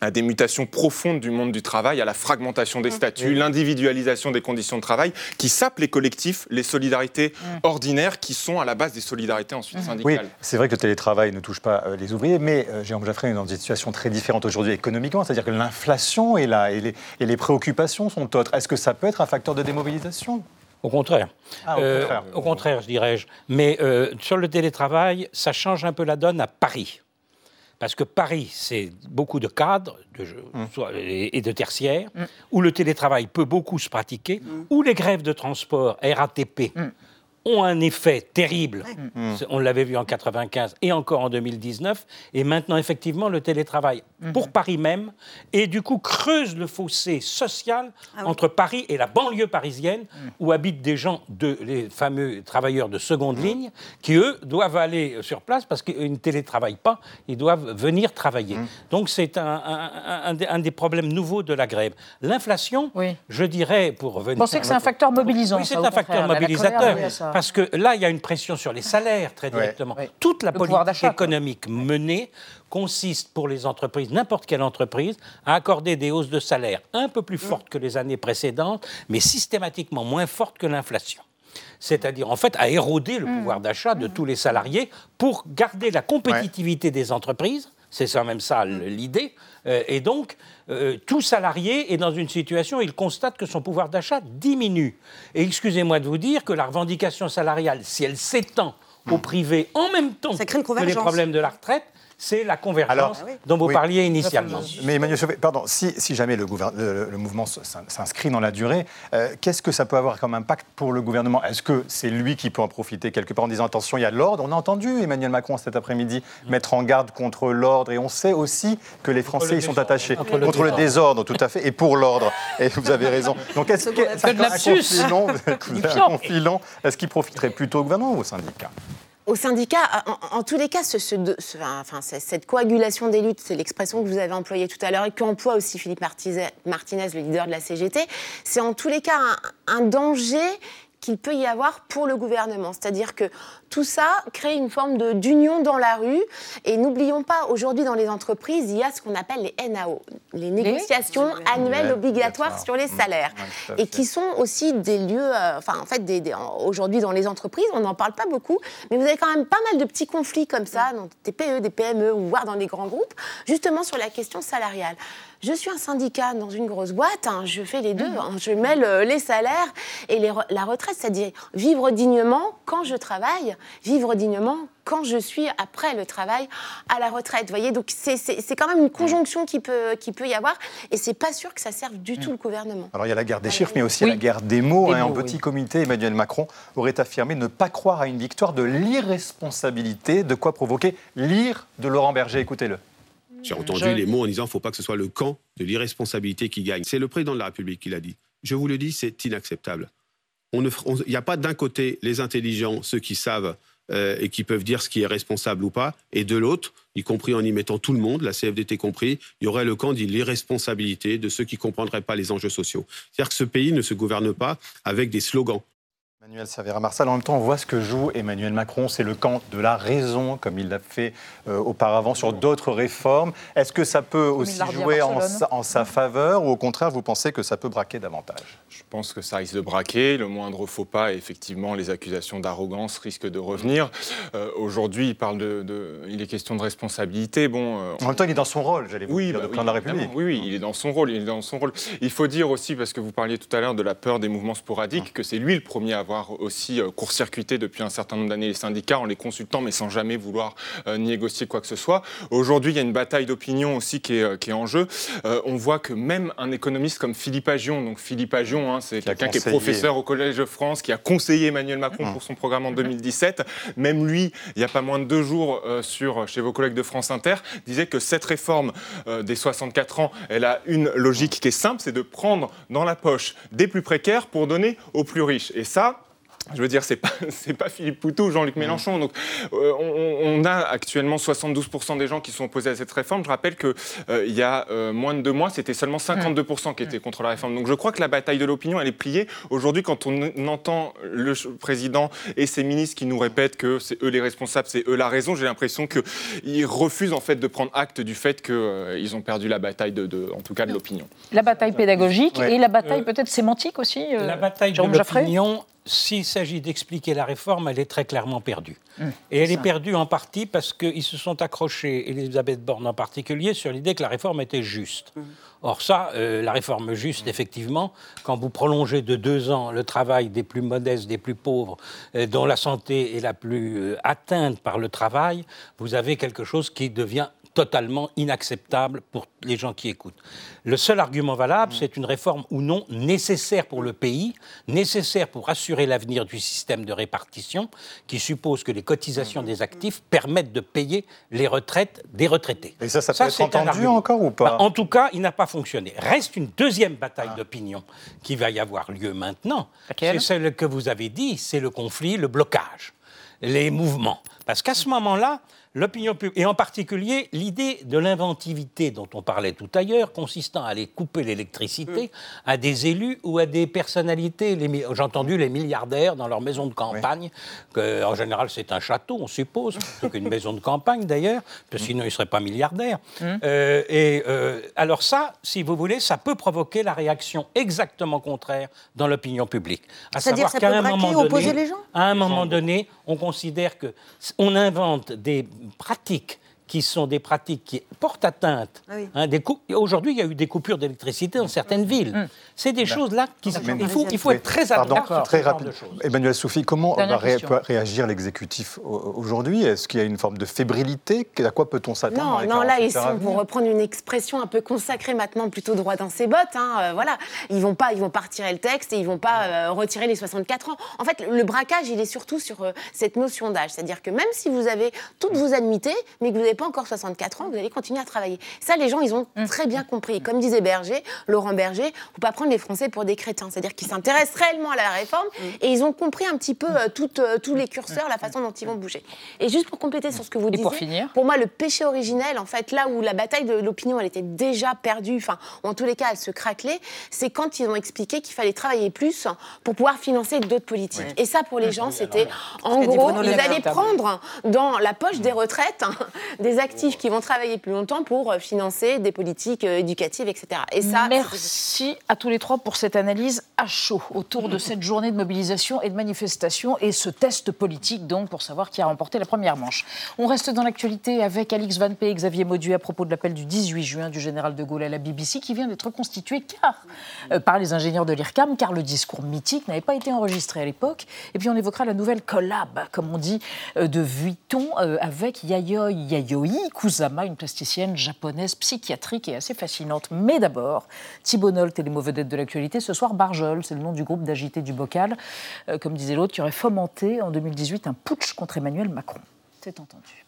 à des mutations profondes du monde du travail, à la fragmentation des statuts, l'individualisation des conditions de travail, qui sapent les collectifs, les solidarités ordinaires, qui sont à la base des solidarités ensuite syndicales. Oui, c'est vrai que le télétravail ne touche pas euh, les ouvriers, mais euh, Jérôme Jaffré est dans une situation très différente aujourd'hui économiquement, c'est-à-dire que l'inflation est là et les, et les préoccupations sont autres. Est-ce que ça peut être un facteur de démobilisation? Au contraire. Ah, au, euh, contraire. au contraire, je dirais-je. Mais sur le télétravail, ça change un peu la donne à Paris. Parce que Paris, c'est beaucoup de cadres de, mmh. et de tertiaires, mmh. où le télétravail peut beaucoup se pratiquer, mmh. où les grèves de transport RATP ont un effet terrible. Mm. On l'avait vu en 95 et encore en 2019. Et maintenant, effectivement, le télétravail mm-hmm. pour Paris même, et du coup creuse le fossé social ah entre Paris et la banlieue parisienne, mm. où habitent des gens, de, les fameux travailleurs de seconde mm. ligne, qui eux doivent aller sur place parce qu'ils ne télétravaillent pas, ils doivent venir travailler. Donc c'est un, un, des problèmes nouveaux de la grève. L'inflation, je dirais, pour revenir... Vous pensez que c'est un facteur mobilisant Oui, c'est un facteur mobilisateur. Parce que là, il y a une pression sur les salaires très directement. Toute la politique économique menée consiste pour les entreprises, n'importe quelle entreprise, à accorder des hausses de salaire un peu plus fortes que les années précédentes, mais systématiquement moins fortes que l'inflation. C'est-à-dire en fait à éroder le mmh. pouvoir d'achat de tous les salariés pour garder la compétitivité des entreprises. C'est quand même ça mmh. l'idée. Euh, et donc, euh, tout salarié est dans une situation où il constate que son pouvoir d'achat diminue. Et excusez-moi de vous dire que la revendication salariale, si elle s'étend au privé en même temps que les problèmes de la retraite, c'est la convergence dont vous parliez initialement. Mais Emmanuel Chauvet, pardon, si, jamais le, le, mouvement s'inscrit dans la durée, euh, qu'est-ce que ça peut avoir comme impact pour le gouvernement? Est-ce que c'est lui qui peut en profiter quelque part en disant attention, il y a de l'ordre? On a entendu Emmanuel Macron cet après-midi mettre en garde contre l'ordre et on sait aussi que les Français y sont attachés. Contre, le, désordre, tout à fait, et pour l'ordre. Et vous avez raison. Donc est-ce que, est-ce qu'il profiterait plutôt au gouvernement ou au syndicat? Au syndicat, en, tous les cas, cette coagulation des luttes, c'est l'expression que vous avez employée tout à l'heure et qu'emploie aussi Philippe Martinez, le leader de la CGT, c'est en tous les cas un danger qu'il peut y avoir pour le gouvernement. C'est-à-dire que tout ça crée une forme d'union dans la rue. Et n'oublions pas, aujourd'hui dans les entreprises, il y a ce qu'on appelle les NAO, les négociations annuelles obligatoires sur les mmh. salaires, et qui sont aussi des lieux, euh, enfin en fait, aujourd'hui dans les entreprises, on n'en parle pas beaucoup, mais vous avez quand même pas mal de petits conflits comme ça, dans des PE, des PME, ou voire dans les grands groupes, justement sur la question salariale. Je suis un syndicat dans une grosse boîte, hein, je fais les deux, mmh. hein, je mêle euh, les salaires et la retraite, c'est-à-dire vivre dignement quand je travaille, vivre dignement quand je suis après le travail à la retraite. Vous voyez, donc c'est quand même une conjonction qui peut, qui peut y avoir et c'est pas sûr que ça serve du tout le gouvernement. Alors il y a la guerre des chiffres, mais aussi la guerre des mots. Hein. en petit comité, Emmanuel Macron aurait affirmé ne pas croire à une victoire de l'irresponsabilité, de quoi provoquer l'ire de Laurent Berger. Écoutez-le. J'ai entendu les mots en disant qu'il ne faut pas que ce soit le camp de l'irresponsabilité qui gagne. C'est le président de la République qui l'a dit. Je vous le dis, c'est inacceptable. Il n'y a pas d'un côté les intelligents, ceux qui savent euh, et qui peuvent dire ce qui est responsable ou pas, et de l'autre, y compris en y mettant tout le monde, la CFDT compris, il y aurait le camp de l'irresponsabilité de ceux qui ne comprendraient pas les enjeux sociaux. C'est-à-dire que ce pays ne se gouverne pas avec des slogans. Emmanuel Savera Marsal, en même temps, on voit ce que joue Emmanuel Macron, c'est le camp de la raison, comme il l'a fait euh, auparavant sur d'autres réformes. Est-ce que ça peut aussi jouer en sa, faveur ou au contraire, vous pensez que ça peut braquer davantage? Je pense que ça risque de braquer. Le moindre faux pas, effectivement, les accusations d'arrogance risquent de revenir. Euh, aujourd'hui, il parle de, il est question de responsabilité. Bon, euh, en même temps, il est dans son rôle, j'allais vous dire, bah de la République. Oui, oui, il est dans son rôle. Il est dans son rôle. Il faut dire aussi, parce que vous parliez tout à l'heure de la peur des mouvements sporadiques, que c'est lui le premier à avoir avoir aussi court-circuité depuis un certain nombre d'années les syndicats en les consultant, mais sans jamais vouloir négocier quoi que ce soit. Aujourd'hui, il y a une bataille d'opinion aussi qui est, qui est, en jeu. on voit que même un économiste comme Philippe Agion, donc Philippe Agion, hein, c'est quelqu'un qui est professeur au Collège de France, qui a conseillé Emmanuel Macron mmh. pour son programme en 2017, même lui, il n'y a pas moins de deux jours sur, chez vos collègues de France Inter, disait que cette réforme des 64 ans, elle a une logique qui est simple, c'est de prendre dans la poche des plus précaires pour donner aux plus riches. Et ça, je veux dire, c'est pas c'est pas Philippe Poutou ou Jean-Luc Mélenchon. Donc, euh, on, a actuellement 72% des gens qui sont opposés à cette réforme. Je rappelle que euh, il y a euh, moins de deux mois, c'était seulement 52% qui étaient contre la réforme. Donc, je crois que la bataille de l'opinion, elle est pliée. Aujourd'hui, quand on entend le président et ses ministres qui nous répètent que c'est eux les responsables, c'est eux la raison, j'ai l'impression qu'ils refusent en fait de prendre acte du fait qu'ils ont perdu la bataille de, en tout cas, de l'opinion. La bataille pédagogique et la bataille peut-être sémantique aussi. la bataille de l'opinion s'il s'agit d'expliquer la réforme, elle est très clairement perdue. Hum, et elle est perdue en partie parce qu'ils se sont accrochés, Elisabeth Borne en particulier, sur l'idée que la réforme était juste. Hum. Or ça, euh, la réforme juste, effectivement, quand vous prolongez de deux ans le travail des plus modestes, des plus pauvres, euh, dont la santé est la plus euh, atteinte par le travail, vous avez quelque chose qui devient totalement inacceptable pour les gens qui écoutent. Le seul argument valable, mm. c'est une réforme ou non nécessaire pour le pays, nécessaire pour assurer l'avenir du système de répartition, qui suppose que les cotisations des actifs permettent de payer les retraites des retraités. Et ça, ça, peut être entendu encore ou pas bah, En tout cas, il n'a pas fonctionné. Reste une deuxième bataille ah. d'opinion qui va y avoir lieu maintenant. C'est celle que vous avez dit, c'est le conflit, le blocage, les mouvements. Parce qu'à ce moment-là, L'opinion publique, et en particulier l'idée de l'inventivité dont on parlait tout ailleurs, consistant à aller couper l'électricité mm. à des élus ou à des personnalités. J'ai entendu les milliardaires dans leur maison de campagne, que, en général c'est un château, on suppose, plutôt qu'une maison de campagne d'ailleurs, parce que sinon ils ne seraient pas milliardaires. Mm. Euh, et euh, alors ça, si vous voulez, ça peut provoquer la réaction exactement contraire dans l'opinion publique. À savoir qu'à un moment donné, les gens à un moment donné, on considère que on invente des pratiques qui sont des pratiques qui portent atteinte. Ah hein, aujourd'hui, il y a eu des coupures d'électricité dans certaines villes. Hum. C'est des choses-là qui. Il faut, il faut être très attentif. Très rapide. Emmanuel Soufi, comment va réagir l'exécutif aujourd'hui? Est-ce qu'il y a une forme de fébrilité? À quoi peut-on s'attendre Non, non là, ils sont, pour reprendre une expression un peu consacrée maintenant, plutôt droit dans ses bottes. Hein, euh, voilà, ils vont pas, ils vont pas retirer le texte et ils vont pas euh, retirer les 64 ans. En fait, le braquage, il est surtout sur euh, cette notion d'âge, c'est-à-dire que même si vous avez toutes vos annuités, mais que vous n'avez pas encore 64 ans, vous allez continuer à travailler. Ça, les gens, ils ont mmh. très bien compris. Comme disait Berger, Laurent Berger, il ne faut pas prendre les Français pour des crétins. C'est-à-dire qu'ils s'intéressent réellement à la réforme mmh. et ils ont compris un petit peu euh, euh, tous les curseurs, la façon dont ils vont bouger. Et juste pour compléter sur ce que vous disiez, pour, finir pour moi, le péché originel, en fait, là où la bataille de l'opinion, elle était déjà perdue, enfin, en tous les cas, elle se craquelait, c'est quand ils ont expliqué qu'il fallait travailler plus pour pouvoir financer d'autres politiques. Et ça, pour les gens, c'était, en gros, ils allaient prendre dans la poche des retraites hein, des actifs qui vont travailler plus longtemps pour euh, financer des politiques euh, éducatives, etc. Et ça, Merci à tous les trois pour cette analyse à chaud autour de cette journée de mobilisation et de manifestation et ce test politique donc pour savoir qui a remporté la première manche. On reste dans l'actualité avec Alix Van P et Xavier Maudu à propos de l'appel du 18 juin du général de Gaulle à la BBC qui vient d'être constitué car, euh, par les ingénieurs de l'IRCAM car le discours mythique n'avait pas été enregistré à l'époque. Et puis on évoquera la nouvelle collab, comme on dit, de Vuitton avec Yayoi Yayoi Kusama, une plasticienne japonaise psychiatrique et assez fascinante. Mais d'abord, Thibault Nolte et les mauvais dettes de l'actualité. Ce soir, Barjol, c'est le nom du groupe d'agité du bocal, euh, comme disait l'autre, qui aurait fomenté en 2018 un putsch contre Emmanuel Macron. C'est entendu.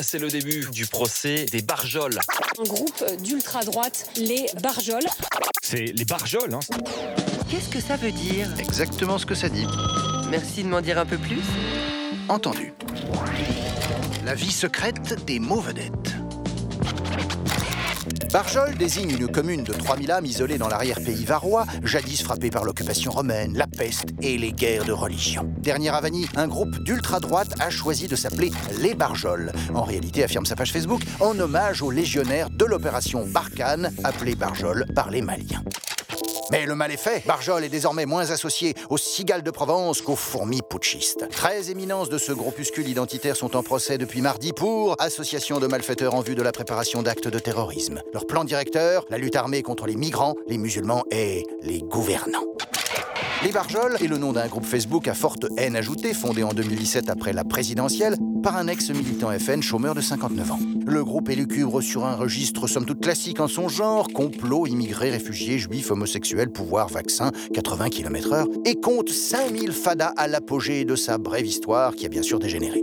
C'est le début du procès des Barjols. Un groupe d'ultra-droite, les Barjols. C'est les Barjols, hein. Qu'est-ce que ça veut dire? Exactement ce que ça dit. Merci de m'en dire un peu plus. Entendu. La vie secrète des mots. Barjol désigne une commune de 3000 âmes isolée dans l'arrière-pays varois, jadis frappée par l'occupation romaine, la peste et les guerres de religion. Dernière à un groupe d'ultra-droite a choisi de s'appeler les Barjols. En réalité, affirme sa page Facebook, en hommage aux légionnaires de l'opération Barkhane, appelée Barjol par les Maliens. Mais le mal est fait. Barjol est désormais moins associé aux cigales de Provence qu'aux fourmis putschistes. 13 éminences de ce groupuscule identitaire sont en procès depuis mardi pour association de malfaiteurs en vue de la préparation d'actes de terrorisme. Leur plan directeur, la lutte armée contre les migrants, les musulmans et les gouvernants. Les Barjols est le nom d'un groupe Facebook à forte haine ajoutée, fondé en 2017 après la présidentielle par un ex-militant FN chômeur de 59 ans. Le groupe est lucubre sur un registre somme toute classique en son genre, complot, immigrés, réfugiés, juifs, homosexuels, pouvoir, vaccin, 80 km/h, et compte 5000 fadas à l'apogée de sa brève histoire qui a bien sûr dégénéré.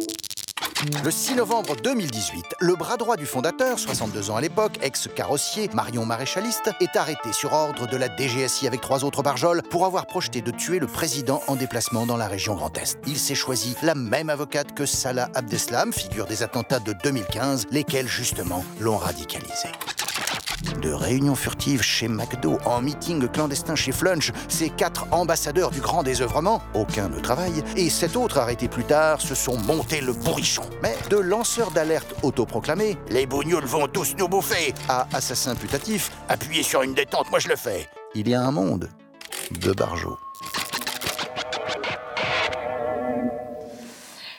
Le 6 novembre 2018, le bras droit du fondateur, 62 ans à l'époque, ex-carrossier, Marion Maréchaliste, est arrêté sur ordre de la DGSI avec trois autres barjols pour avoir projeté de tuer le président en déplacement dans la région Grand Est. Il s'est choisi la même avocate que Salah Abdeslam, figure des attentats de 2015, lesquels justement l'ont radicalisé. De réunions furtives chez McDo, en meeting clandestin chez Flunch, ces quatre ambassadeurs du grand désœuvrement, aucun ne travaille, et sept autres arrêtés plus tard se sont montés le bourrichon. Mais de lanceurs d'alerte autoproclamés, les bougnoules vont tous nous bouffer, à assassins putatifs, appuyez sur une détente, moi je le fais. Il y a un monde de barjots.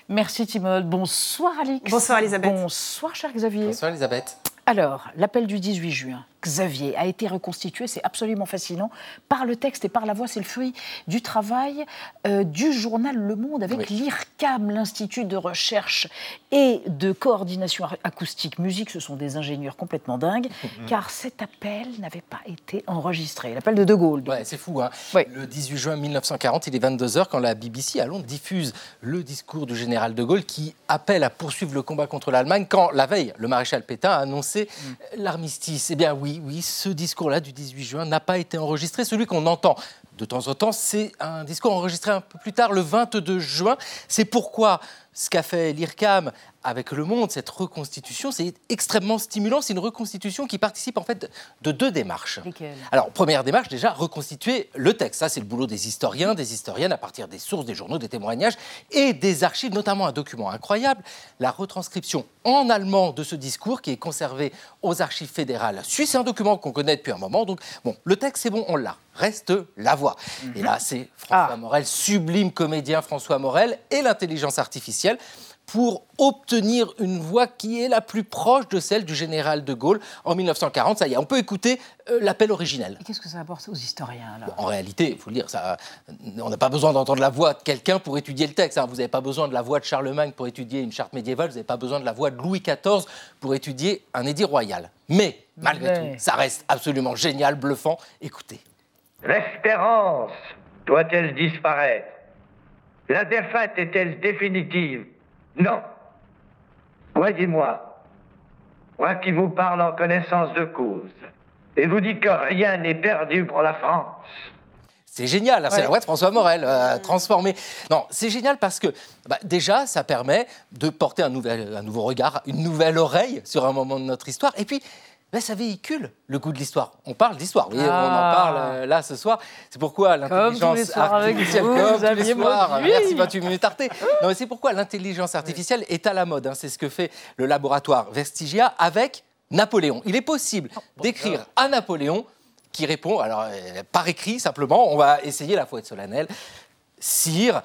Merci Timol. Bonsoir Alix. Bonsoir Elisabeth. Bonsoir cher Xavier. Bonsoir Elisabeth. Alors, l'appel du 18 juin, Xavier, a été reconstitué, c'est absolument fascinant, par le texte et par la voix. C'est le fruit du travail euh, du journal Le Monde avec l'IRCAM, l'Institut de recherche et de coordination acoustique musique. Ce sont des ingénieurs complètement dingues, car cet appel n'avait pas été enregistré. L'appel de De Gaulle. Ouais, c'est fou. Hein. Le 18 juin 1940, il est 22h quand la BBC à Londres diffuse le discours du général De Gaulle qui appelle à poursuivre le combat contre l'Allemagne quand, la veille, le maréchal Pétain a annoncé l'armistice. Eh bien oui, oui, ce discours-là du 18 juin n'a pas été enregistré. Celui qu'on entend de temps en temps, c'est un discours enregistré un peu plus tard, le 22 juin. C'est pourquoi ce qu'a fait l'IRCAM avec Le Monde, cette reconstitution, c'est extrêmement stimulant. C'est une reconstitution qui participe en fait de deux démarches. Alors, première démarche, déjà, reconstituer le texte. Ça, c'est le boulot des historiens, des historiennes, à partir des sources, des journaux, des témoignages et des archives, notamment un document incroyable, la retranscription en allemand de ce discours qui est conservé aux archives fédérales suisses. C'est un document qu'on connaît depuis un moment. Donc, bon, le texte, c'est bon, on l'a. Reste la voix. Et là, c'est François Morel, sublime comédien François Morel, et l'intelligence artificielle pour obtenir une voix qui est la plus proche de celle du général de Gaulle en 1940. Ça y est, on peut écouter euh, l'appel originel. Qu'est-ce que ça apporte aux historiens alors? En réalité, il faut le dire, ça, on n'a pas besoin d'entendre la voix de quelqu'un pour étudier le texte. hein. Vous n'avez pas besoin de la voix de Charlemagne pour étudier une charte médiévale. Vous n'avez pas besoin de la voix de Louis XIV pour étudier un édit royal. Mais malgré Mais. tout, ça reste absolument génial, bluffant. Écoutez. L'espérance doit-elle disparaître? La défaite est-elle définitive? Non. Voyez-moi, moi qui vous parle en connaissance de cause, et vous dis que rien n'est perdu pour la France. C'est génial, hein, c'est la voix de François Morel euh, transformée. Non, c'est génial parce que bah, déjà, ça permet de porter un, nouvel, un nouveau regard, une nouvelle oreille sur un moment de notre histoire. Et puis, bah, ça véhicule le goût de l'histoire. On parle d'histoire, on en Ah. parle euh, là ce soir. C'est pourquoi l'intelligence artificielle, vous, comme tous les Xavier soirs, Mauduit. merci 28 minutes Arte. Non, mais c'est pourquoi l'intelligence artificielle est à la mode. hein. C'est ce que fait le laboratoire Vestigia avec Napoléon. Il est possible d'écrire à Napoléon qui répond, alors euh, par écrit simplement, on va essayer la fois être solennelle. Sire,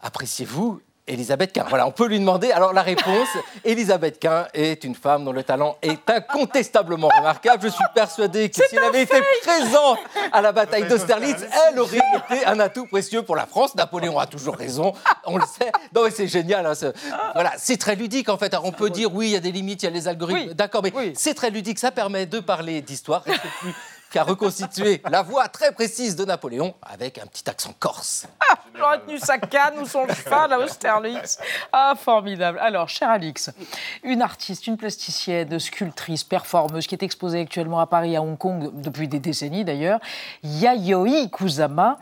appréciez-vous Elisabeth Quint Voilà, on peut lui demander. Alors la réponse, Elisabeth Quint est une femme dont le talent est incontestablement remarquable. Je suis persuadé que si elle avait été présente à la bataille d'Austerlitz, elle aurait été un atout précieux pour la France. Napoléon a toujours raison, on le sait. Non mais c'est génial. hein, ce- Voilà, c'est très ludique en fait. Alors on peut dire oui, il y a des limites, il y a les algorithmes. D'accord, mais c'est très ludique. Ça permet de parler d'histoire. Reste plus qu'à reconstituer la voix très précise de Napoléon avec un petit accent corse. J'aurais tenu sa canne ou son cheval à Austerlitz. Ah, formidable. Alors, cher Alix, une artiste, une plasticienne, sculptrice, performeuse qui est exposée actuellement à Paris, à Hong Kong, depuis des décennies d'ailleurs, Yayoi Kusama,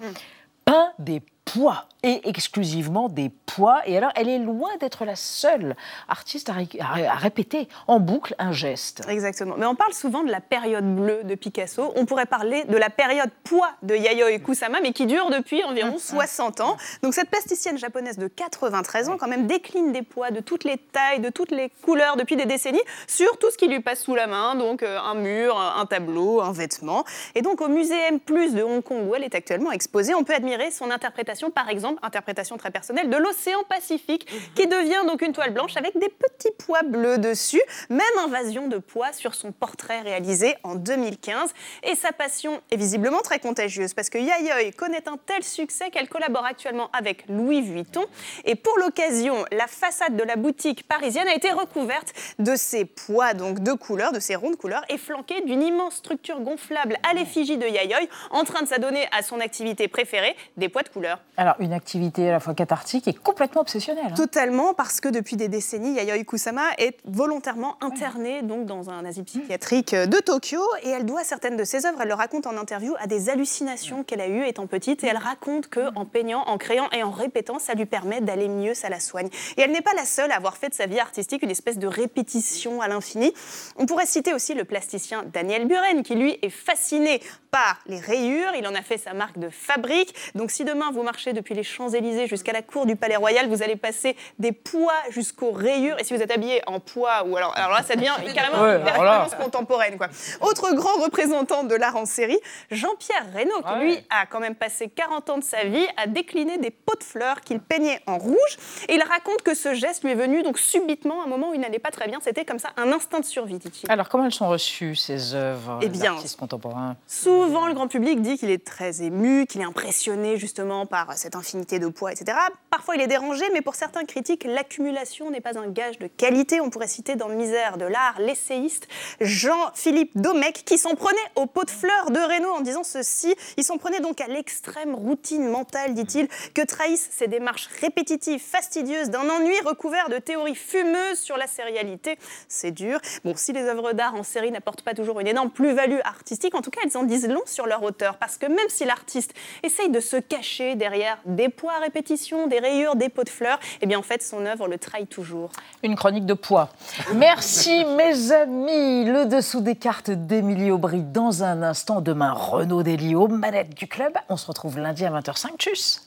peint des poids et exclusivement des poids. Et alors, elle est loin d'être la seule artiste à, ré- à ré- à répéter en boucle un geste. Exactement. Mais on parle souvent de la période bleue de Picasso. On pourrait parler de la période poids de Yayoi Kusama, mais qui dure depuis environ 60 ans. Donc cette plasticienne japonaise de 93 ans, quand même, décline des poids de toutes les tailles, de toutes les couleurs depuis des décennies sur tout ce qui lui passe sous la main. Donc euh, un mur, un tableau, un vêtement. Et donc au musée M+ de Hong Kong, où elle est actuellement exposée, on peut admirer son interprétation, par exemple, interprétation très personnelle, de l'océan Pacifique, qui devient donc une toile blanche avec des petits pois bleus dessus. Même invasion de pois sur son portrait réalisé en 2015. Et sa passion est visiblement très contagieuse, parce que Yayoi connaît un tel succès qu'elle collabore actuellement avec Louis Vuitton. Et pour l'occasion, la façade de la boutique parisienne a été recouverte de ces pois donc de couleurs, de ces rondes couleurs, et flanquée d'une immense structure gonflable à l'effigie de Yayoi, en train de s'adonner à son activité préférée, des poids de couleur. Alors, une activité à la fois cathartique et complètement obsessionnelle. hein. Totalement, parce que depuis des décennies, Yayoi Kusama est volontairement internée donc, dans un asile psychiatrique de Tokyo et elle doit certaines de ses œuvres, elle le raconte en interview, à des hallucinations qu'elle a eues étant petite et elle raconte que en peignant, en créant et en répétant, ça lui permet d'aller mieux, ça la soigne. Et elle n'est pas la seule à avoir fait de sa vie artistique une espèce de répétition à l'infini. On pourrait citer aussi le plasticien Daniel Buren qui lui est fasciné par les rayures, il en a fait sa marque de fabrique. Donc si demain vous marchez depuis les Champs-Élysées jusqu'à la cour du Palais Royal, vous allez passer des pois jusqu'aux rayures. Et si vous êtes habillé en pois ou alors alors là ça devient carrément Ouais, une référence contemporaine quoi. Autre grand représentant de l'art en série, Jean-Pierre Reynaud qui lui a quand même passé 40 ans de sa vie à décliner des pots de fleurs qu'il peignait en rouge. Et il raconte que ce geste lui est venu donc subitement à un moment où il n'allait pas très bien, c'était comme ça un instinct de survie dit-il. Alors, comment elles sont reçues, ces œuvres Eh bien, d'artistes contemporains? Souvent, le grand public dit qu'il est très ému, qu'il est impressionné justement par cette infinité de poids, etc. Parfois, il est dérangé, mais pour certains critiques, l'accumulation n'est pas un gage de qualité. On pourrait citer dans Misère de l'art l'essayiste Jean-Philippe Domecq, qui s'en prenait au pot de fleurs de Reynaud en disant ceci. Il s'en prenait donc à l'extrême routine mentale, dit-il, que trahissent ces démarches répétitives, fastidieuses, d'un ennui recouvert de théories fumeuses sur la sérialité. C'est dur. Bon, si les œuvres d'art en série n'apportent pas toujours une énorme plus-value artistique, en tout cas, elles en disent long sur leur auteur. Parce que même si l'artiste essaye de se cacher derrière des poids à répétition, des rayures, des pots de fleurs, eh bien, en fait, son œuvre le trahit toujours. Une chronique de poids. Merci, mes amis. Le dessous des cartes d'Émilie Aubry dans un instant. Demain, Renaud Delio, manette du club. On se retrouve lundi à 20h05. Tchuss.